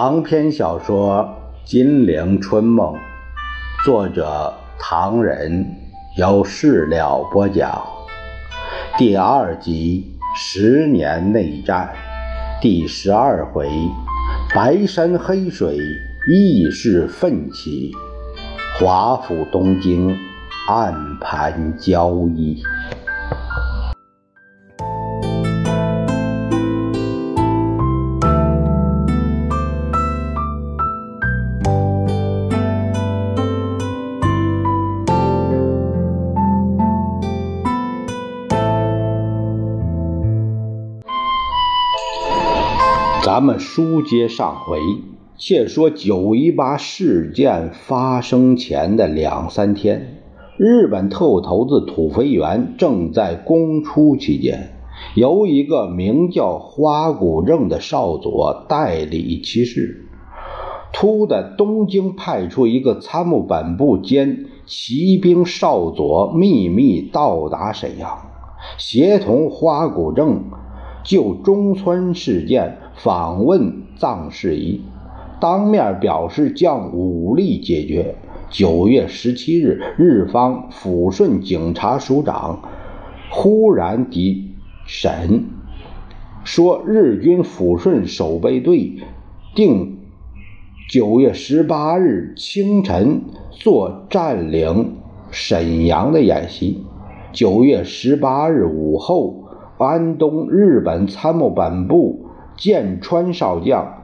长篇小说《金陵春梦》，作者唐人，由事了播讲。第二集《十年内战》第十二回：白山黑水，义士奋起；华府东京，暗盘交易。咱们书接上回，且说九一八事件发生前的两三天，日本特务头子土肥原正在公出期间，由一个名叫花谷正的少佐代理其事。突的东京派出一个参谋本部兼骑兵少佐，秘密到达沈阳，协同花谷正。就中村事件访问藏事宜，当面表示将武力解决。九月十七日，日方抚顺警察署长忽然抵审，说日军抚顺守备队定九月十八日清晨做占领沈阳的演习，九月十八日午后。安东日本参谋本部剑川少将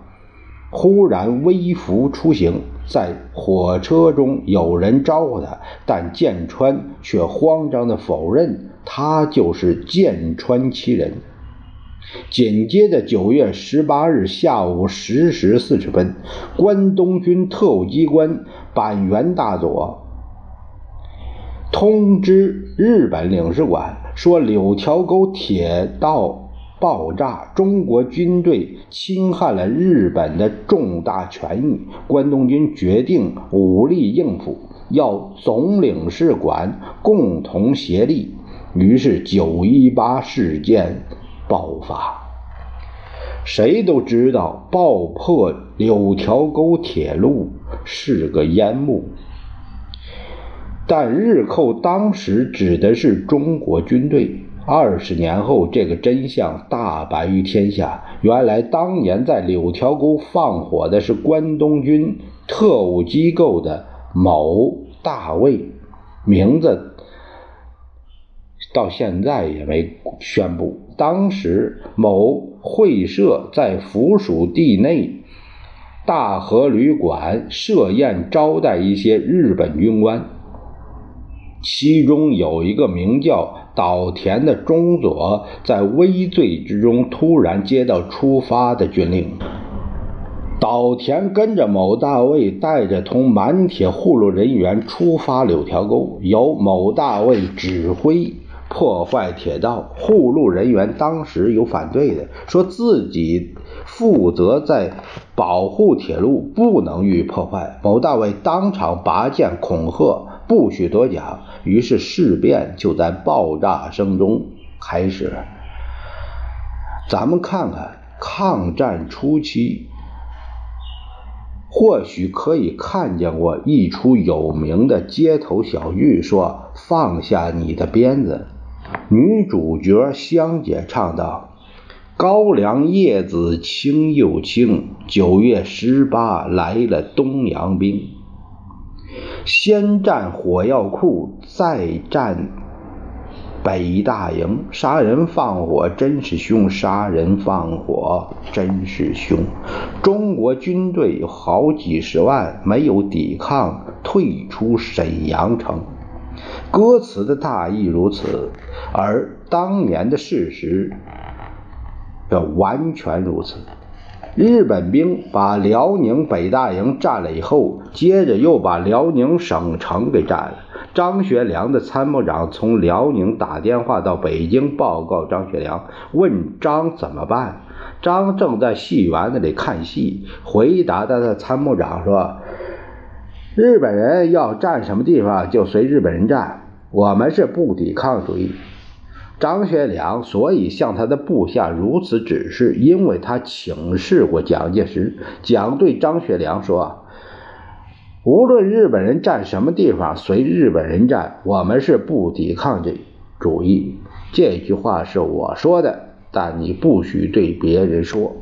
忽然微服出行，在火车中有人招呼他，但剑川却慌张地否认他就是剑川七人。紧接着，九月十八日下午十时四十分，关东军特务机关板垣大佐通知日本领事馆。说柳条沟铁道爆炸，中国军队侵害了日本的重大权益，关东军决定武力应付，要总领事馆共同协力。于是九一八事件爆发。谁都知道爆破柳条沟铁路是个烟幕。但日寇当时指的是中国军队。二十年后，这个真相大白于天下。原来当年在柳条沟放火的是关东军特务机构的某大尉，名字到现在也没宣布。当时某会社在附属地内大和旅馆设宴招待一些日本军官。其中有一个名叫岛田的中佐，在危醉之中突然接到出发的军令。岛田跟着某大尉带着同满铁护路人员出发柳条沟，由某大尉指挥破坏铁道。护路人员当时有反对的，说自己负责在保护铁路，不能予以破坏。某大尉当场拔剑恐吓。不许多讲，于是事变就在爆炸声中开始。咱们看看抗战初期，或许可以看见过一出有名的街头小剧，说“放下你的鞭子”。女主角香姐唱道：“高粱叶子青又青，九月十八来了东洋兵。”先占火药库，再占北大营。杀人放火真是凶，杀人放火真是凶。中国军队有好几十万，没有抵抗，退出沈阳城。歌词的大意如此，而当年的事实要完全如此。日本兵把辽宁北大营占了以后，接着又把辽宁省城给占了。张学良的参谋长从辽宁打电话到北京报告张学良，问张怎么办。张正在戏园子里看戏，回答他的参谋长说：“日本人要占什么地方就随日本人占，我们是不抵抗主义。”张学良所以向他的部下如此指示，因为他请示过蒋介石。蒋对张学良说：“无论日本人占什么地方，随日本人占，我们是不抵抗这主义。”这句话是我说的，但你不许对别人说。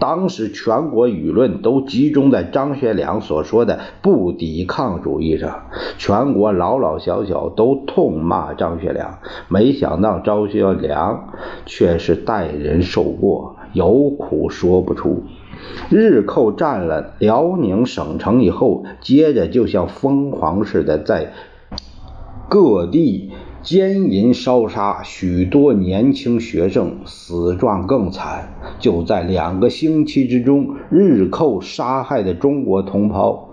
当时全国舆论都集中在张学良所说的不抵抗主义上，全国老老小小都痛骂张学良。没想到张学良却是待人受过，有苦说不出。日寇占了辽宁省城以后，接着就像疯狂似的在各地。奸淫烧杀许多年轻学生，死状更惨。就在两个星期之中，日寇杀害的中国同胞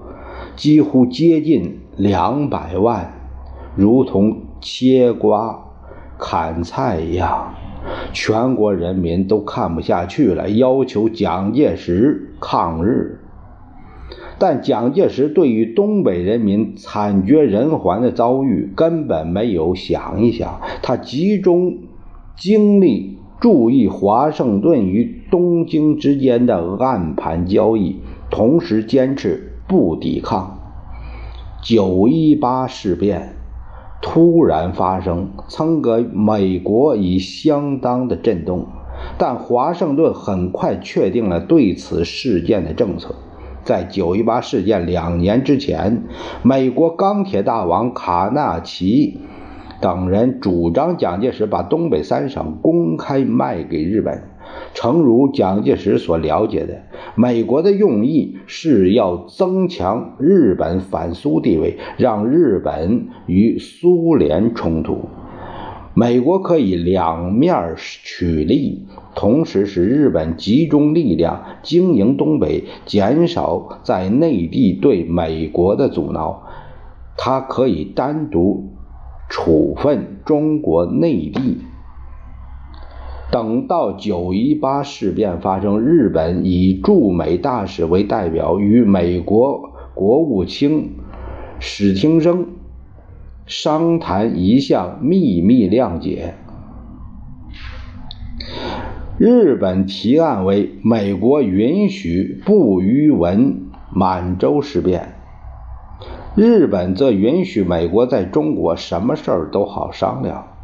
几乎接近两百万，如同切瓜砍菜一样。全国人民都看不下去了，要求蒋介石抗日。但蒋介石对于东北人民惨绝人寰的遭遇根本没有想一想，他集中精力注意华盛顿与东京之间的暗盘交易，同时坚持不抵抗。九一八事变突然发生，曾给美国以相当的震动，但华盛顿很快确定了对此事件的政策。在九一八事件两年之前，美国钢铁大王卡纳奇等人主张蒋介石把东北三省公开卖给日本。诚如蒋介石所了解的，美国的用意是要增强日本反苏地位，让日本与苏联冲突。美国可以两面取利，同时使日本集中力量经营东北，减少在内地对美国的阻挠。它可以单独处分中国内地。等到九一八事变发生，日本以驻美大使为代表，与美国国务卿史汀生。商谈一项秘密谅解，日本提案为美国允许不于文满洲事变，日本则允许美国在中国什么事儿都好商量。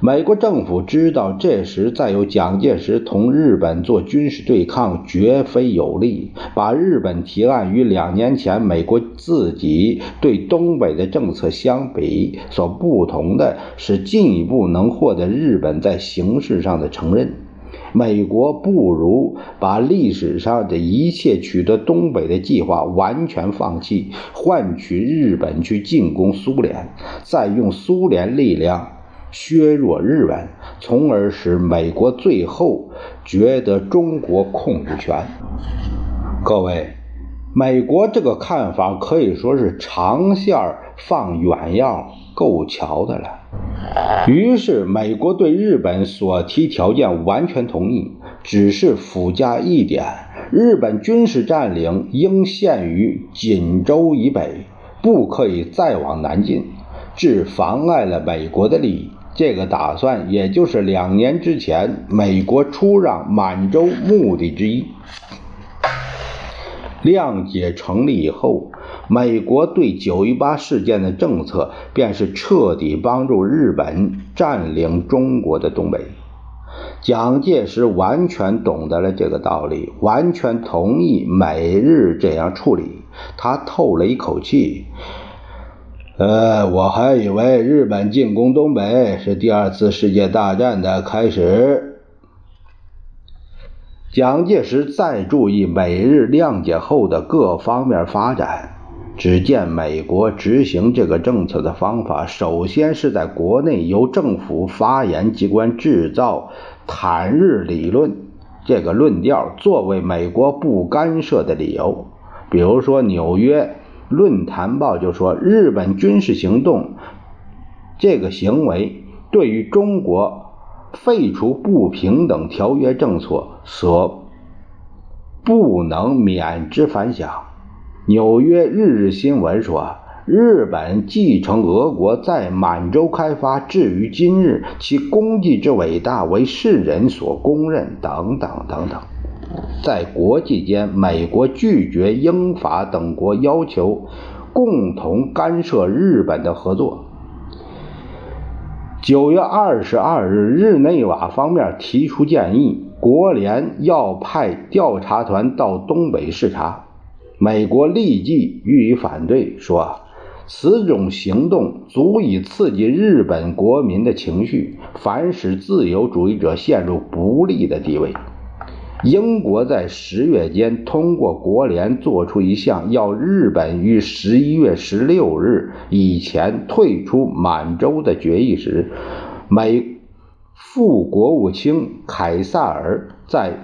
美国政府知道，这时再有蒋介石同日本做军事对抗绝非有利。把日本提案与两年前美国自己对东北的政策相比，所不同的是，进一步能获得日本在形式上的承认。美国不如把历史上的一切取得东北的计划完全放弃，换取日本去进攻苏联，再用苏联力量。削弱日本，从而使美国最后觉得中国控制权。各位，美国这个看法可以说是长线放远药，够瞧的了。于是，美国对日本所提条件完全同意，只是附加一点：日本军事占领应限于锦州以北，不可以再往南进，致妨碍了美国的利益。这个打算，也就是两年之前美国出让满洲目的之一。谅解成立以后，美国对九一八事件的政策便是彻底帮助日本占领中国的东北。蒋介石完全懂得了这个道理，完全同意美日这样处理。他透了一口气。呃，我还以为日本进攻东北是第二次世界大战的开始。蒋介石再注意美日谅解后的各方面发展，只见美国执行这个政策的方法，首先是在国内由政府发言机关制造坦日理论这个论调，作为美国不干涉的理由，比如说纽约。论坛报就说，日本军事行动这个行为对于中国废除不平等条约政策所不能免之反响。纽约日日新闻说，日本继承俄国在满洲开发，至于今日，其功绩之伟大为世人所公认，等等等等。在国际间，美国拒绝英法等国要求共同干涉日本的合作。九月二十二日，日内瓦方面提出建议，国联要派调查团到东北视察。美国立即予以反对，说。此种行动足以刺激日本国民的情绪，反使自由主义者陷入不利的地位。英国在十月间通过国联做出一项要日本于十一月十六日以前退出满洲的决议时，美副国务卿凯撒尔在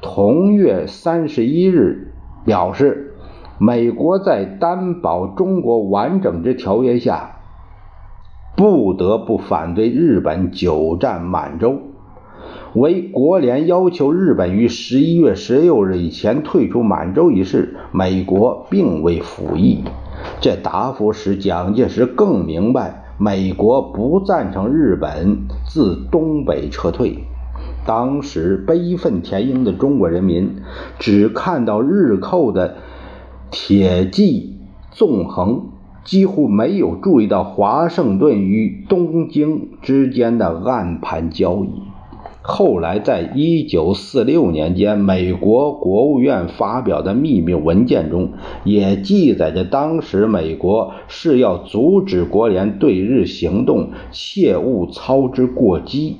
同月三十一日表示。美国在担保中国完整之条约下，不得不反对日本久占满洲。为国联要求日本于十一月十六日以前退出满洲一事，美国并未附议。这答复使蒋介石更明白，美国不赞成日本自东北撤退。当时悲愤填膺的中国人民，只看到日寇的。铁骑纵横，几乎没有注意到华盛顿与东京之间的暗盘交易。后来，在一九四六年间，美国国务院发表的秘密文件中，也记载着当时美国是要阻止国联对日行动，切勿操之过激，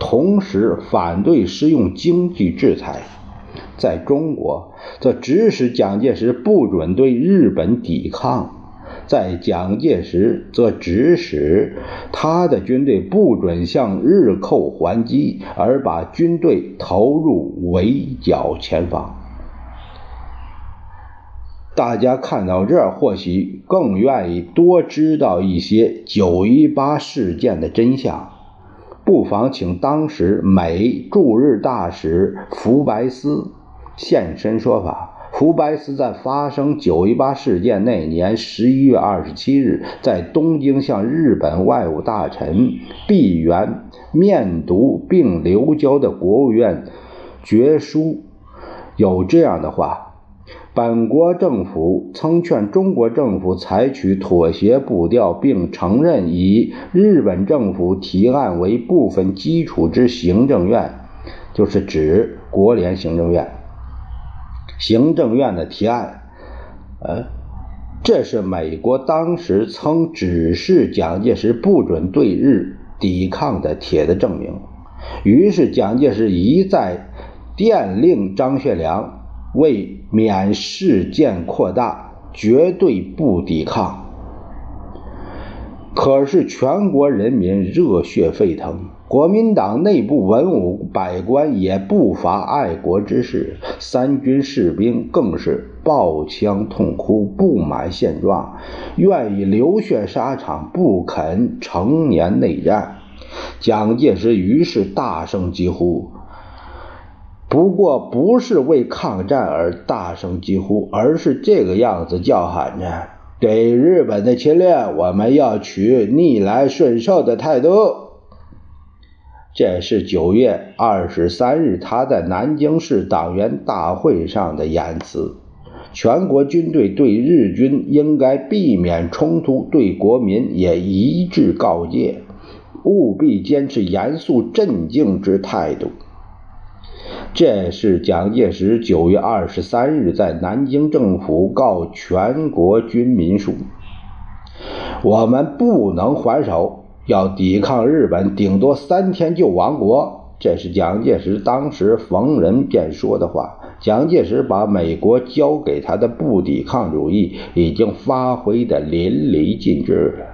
同时反对使用经济制裁。在中国，则指使蒋介石不准对日本抵抗；在蒋介石，则指使他的军队不准向日寇还击，而把军队投入围剿前方。大家看到这儿，或许更愿意多知道一些九一八事件的真相，不妨请当时美驻日大使福白斯。现身说法。福白斯在发生九一八事件那年十一月二十七日，在东京向日本外务大臣毕原面读并留交的国务院决书，有这样的话：本国政府曾劝中国政府采取妥协步调，并承认以日本政府提案为部分基础之行政院，就是指国联行政院。行政院的提案，呃，这是美国当时曾指示蒋介石不准对日抵抗的铁的证明。于是蒋介石一再电令张学良，为免事件扩大，绝对不抵抗。可是全国人民热血沸腾。国民党内部文武百官也不乏爱国之士，三军士兵更是抱枪痛哭，不满现状，愿意流血沙场，不肯成年内战。蒋介石于是大声疾呼，不过不是为抗战而大声疾呼，而是这个样子叫喊着：对日本的侵略，我们要取逆来顺受的态度。这是九月二十三日他在南京市党员大会上的言辞。全国军队对日军应该避免冲突，对国民也一致告诫，务必坚持严肃镇静之态度。这是蒋介石九月二十三日在南京政府告全国军民书。我们不能还手。要抵抗日本，顶多三天就亡国。这是蒋介石当时逢人便说的话。蒋介石把美国交给他的不抵抗主义已经发挥的淋漓尽致了。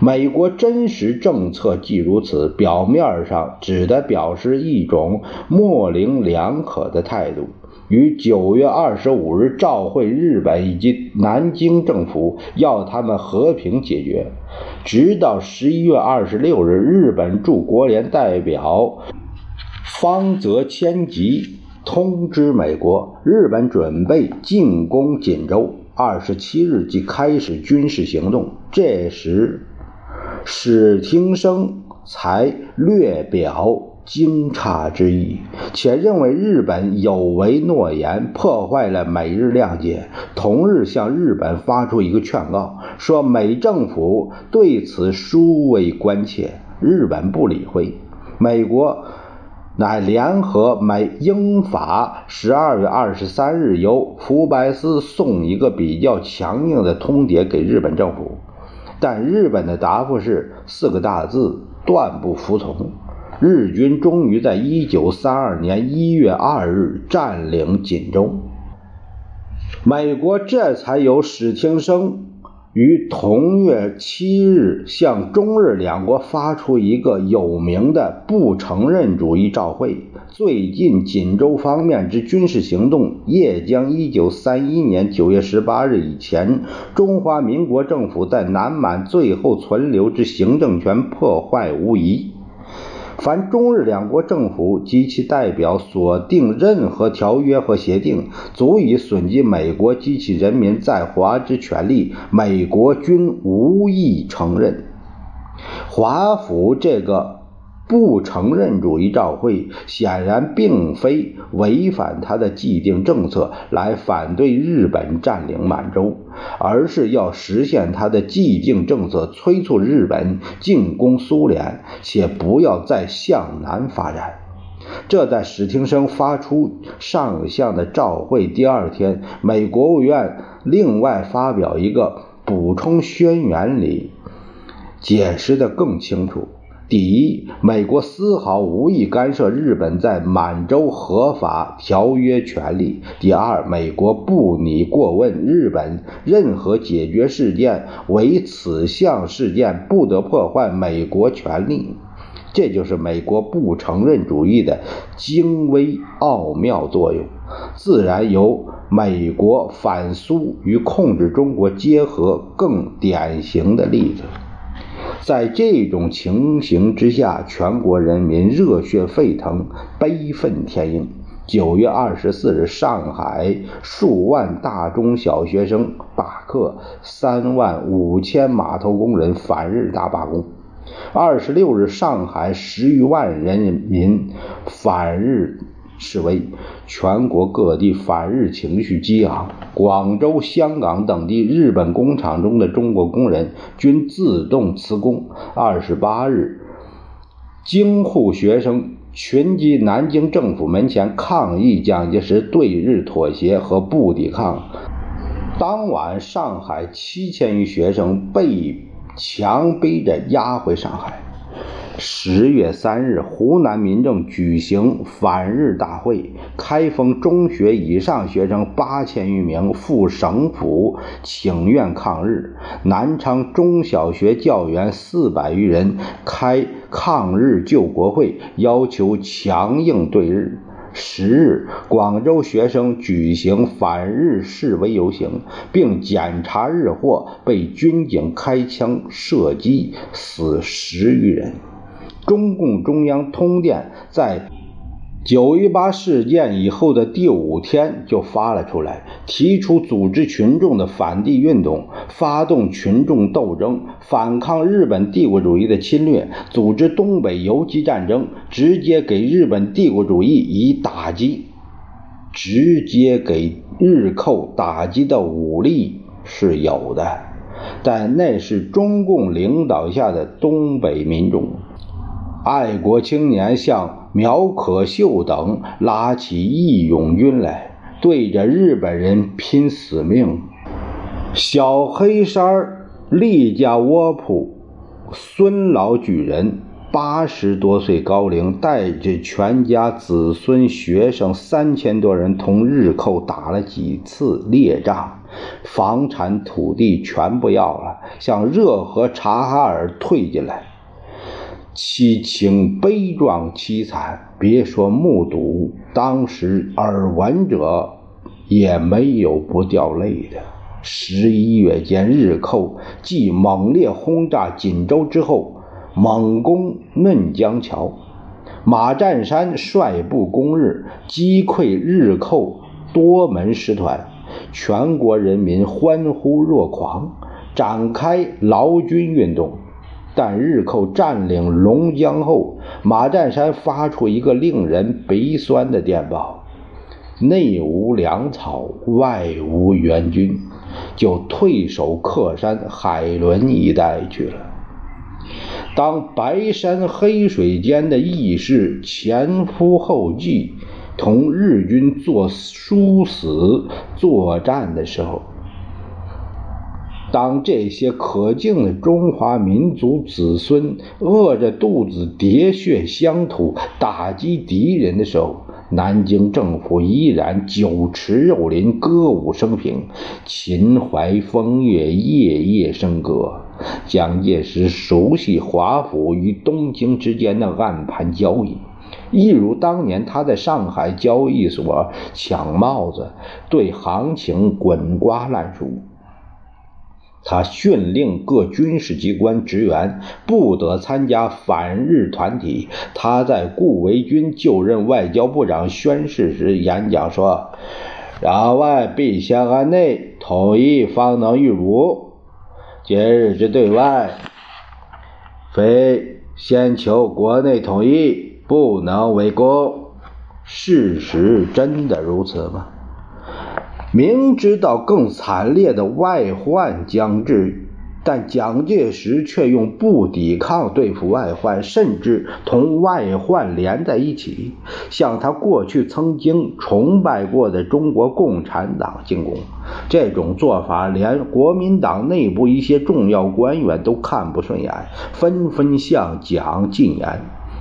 美国真实政策既如此，表面上只得表示一种模棱两可的态度。于九月二十五日召会日本以及南京政府，要他们和平解决。直到十一月二十六日，日本驻国联代表方泽千吉通知美国，日本准备进攻锦州。二十七日即开始军事行动。这时，史汀生才略表。惊诧之意，且认为日本有违诺言，破坏了美日谅解。同日向日本发出一个劝告，说美政府对此殊为关切。日本不理会。美国乃联合美英法，十二月二十三日由福白斯送一个比较强硬的通牒给日本政府，但日本的答复是四个大字：断不服从。日军终于在1932年1月2日占领锦州，美国这才由史汀生于同月7日向中日两国发出一个有名的不承认主义照会。最近锦州方面之军事行动，也将1931年9月18日以前中华民国政府在南满最后存留之行政权破坏无疑。凡中日两国政府及其代表所定任何条约和协定，足以损及美国及其人民在华之权利，美国均无意承认。华府这个。不承认主义照会显然并非违反他的既定政策来反对日本占领满洲，而是要实现他的既定政策，催促日本进攻苏联，且不要再向南发展。这在史汀生发出上相的照会第二天，美国务院另外发表一个补充宣言里解释的更清楚。第一，美国丝毫无意干涉日本在满洲合法条约权利。第二，美国不拟过问日本任何解决事件，为此项事件不得破坏美国权利。这就是美国不承认主义的精微奥妙作用，自然由美国反苏与控制中国结合更典型的例子。在这种情形之下，全国人民热血沸腾，悲愤填膺。九月二十四日，上海数万大中小学生罢课，三万五千码头工人反日大罢工。二十六日，上海十余万人民反日。示威，全国各地反日情绪激昂。广州、香港等地日本工厂中的中国工人均自动辞工。二十八日，京沪学生群集南京政府门前抗议蒋介石对日妥协和不抵抗。当晚，上海七千余学生被强逼着押回上海。十月三日，湖南民政举行反日大会，开封中学以上学生八千余名赴省府请愿抗日；南昌中小学教员四百余人开抗日救国会，要求强硬对日。十日，广州学生举行反日示威游行，并检查日货，被军警开枪射击，死十余人。中共中央通电在九一八事件以后的第五天就发了出来，提出组织群众的反帝运动，发动群众斗争，反抗日本帝国主义的侵略，组织东北游击战争，直接给日本帝国主义以打击。直接给日寇打击的武力是有的，但那是中共领导下的东北民众。爱国青年像苗可秀等拉起义勇军来，对着日本人拼死命。小黑衫立家窝铺孙老举人，八十多岁高龄，带着全家子孙、学生三千多人，同日寇打了几次列仗，房产土地全部要了，向热河、察哈尔退进来。凄情悲壮凄惨，别说目睹，当时耳闻者也没有不掉泪的。十一月间，日寇继猛烈轰炸锦州之后，猛攻嫩江桥，马占山率部攻日，击溃日寇多门师团。全国人民欢呼若狂，展开劳军运动。但日寇占领龙江后，马占山发出一个令人鼻酸的电报：“内无粮草，外无援军，就退守克山、海伦一带去了。”当白山黑水间的义士前仆后继，同日军做殊死作战的时候，当这些可敬的中华民族子孙饿着肚子喋血乡土、打击敌人的时候，南京政府依然酒池肉林、歌舞升平、秦淮风月、夜夜笙歌。蒋介石熟悉华府与东京之间的暗盘交易，一如当年他在上海交易所抢帽子，对行情滚瓜烂熟。他训令各军事机关职员不得参加反日团体。他在顾维钧就任外交部长宣誓时演讲说：“攘外必先安内，统一方能御辱。今日之对外，非先求国内统一，不能为功。”事实真的如此吗？明知道更惨烈的外患将至，但蒋介石却用不抵抗对付外患，甚至同外患连在一起，向他过去曾经崇拜过的中国共产党进攻。这种做法，连国民党内部一些重要官员都看不顺眼，纷纷向蒋进言。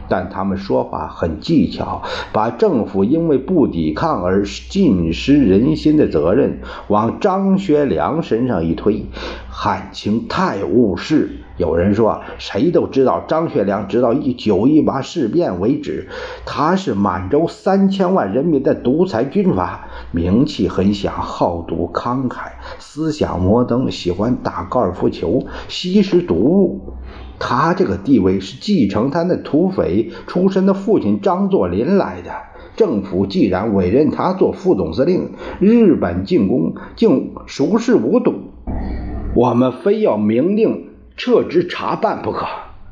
但他们说话很技巧，把政府因为不抵抗而尽失人心的责任往张学良身上一推。汉卿太误事。有人说，谁都知道张学良直到一九一八事变为止，他是满洲三千万人民的独裁军阀，名气很响，好赌慷慨，思想摩登，喜欢打高尔夫球，吸食毒物。他这个地位是继承他那土匪出身的父亲张作霖来的。政府既然委任他做副总司令，日本进攻竟熟视无睹，我们非要明令撤职查办不可。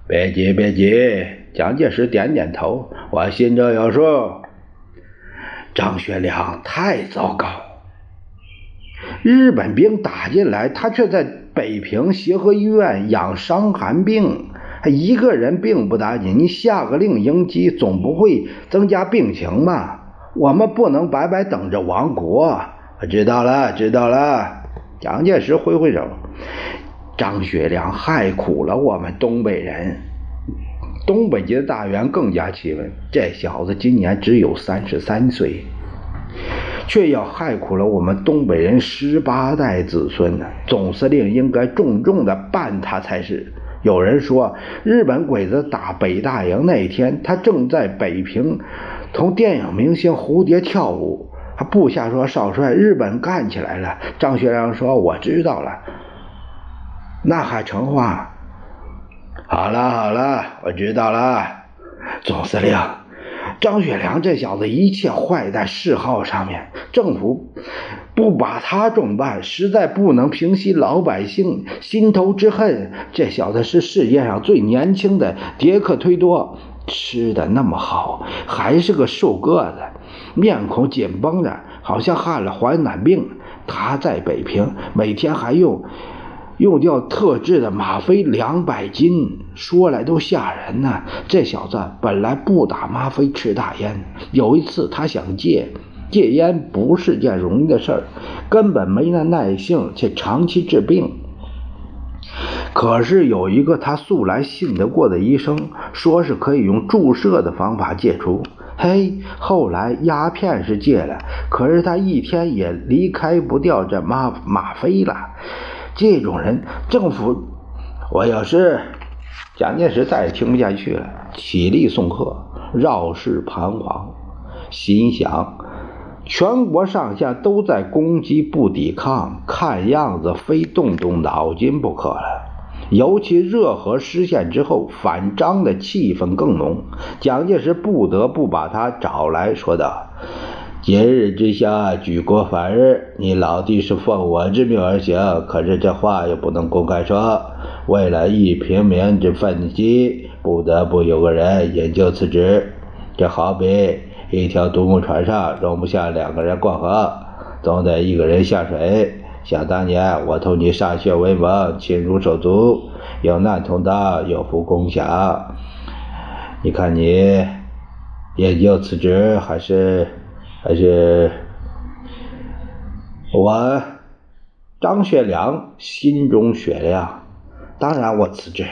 别急，别急。蒋介石点点头，我心中有数。张学良太糟糕，日本兵打进来，他却在。北平协和医院养伤寒病，一个人并不打紧，你下个令迎击，总不会增加病情吧？我们不能白白等着亡国。知道了，知道了。蒋介石挥挥手。张学良害苦了我们东北人。东北籍的大员更加气愤，这小子今年只有三十三岁。却要害苦了我们东北人十八代子孙呢。总司令应该重重的办他才是。有人说，日本鬼子打北大营那天，他正在北平同电影明星蝴蝶跳舞。他部下说：“少帅，日本干起来了。”张学良说：“我知道了。”那还成话？好了好了，我知道了，总司令。张学良这小子一切坏在嗜好上面，政府不把他重办，实在不能平息老百姓心头之恨。这小子是世界上最年轻的迭克推多，吃的那么好，还是个瘦个子，面孔紧绷着，好像患了黄疸病。他在北平每天还用。用掉特制的吗啡两百斤，说来都吓人呢。这小子本来不打吗啡，吃大烟。有一次他想戒，戒烟不是件容易的事儿，根本没那耐性，且长期治病。可是有一个他素来信得过的医生，说是可以用注射的方法戒除。嘿，后来鸦片是戒了，可是他一天也离开不掉这吗吗啡了。这种人，政府，我要是蒋介石再也听不下去了，起立送客，绕世彷徨，心想：全国上下都在攻击不抵抗，看样子非动动脑筋不可了。尤其热河失陷之后，反张的气氛更浓，蒋介石不得不把他找来说道。今日之下，举国反日，你老弟是奉我之命而行，可是这话又不能公开说。为了一平民之愤激，不得不有个人引咎辞职。这好比一条独木船上容不下两个人过河，总得一个人下水。想当年，我同你歃血为盟，亲如手足，有难同当，有福共享。你看你引咎辞职，还是？还是我张学良心中雪亮，当然我辞职。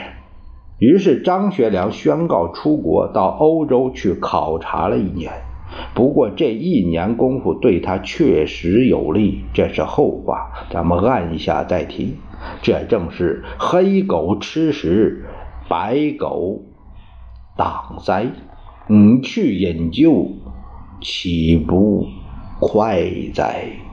于是张学良宣告出国，到欧洲去考察了一年。不过这一年功夫对他确实有利，这是后话，咱们按下再提。这正是黑狗吃食，白狗挡灾。你去引咎。岂不快哉！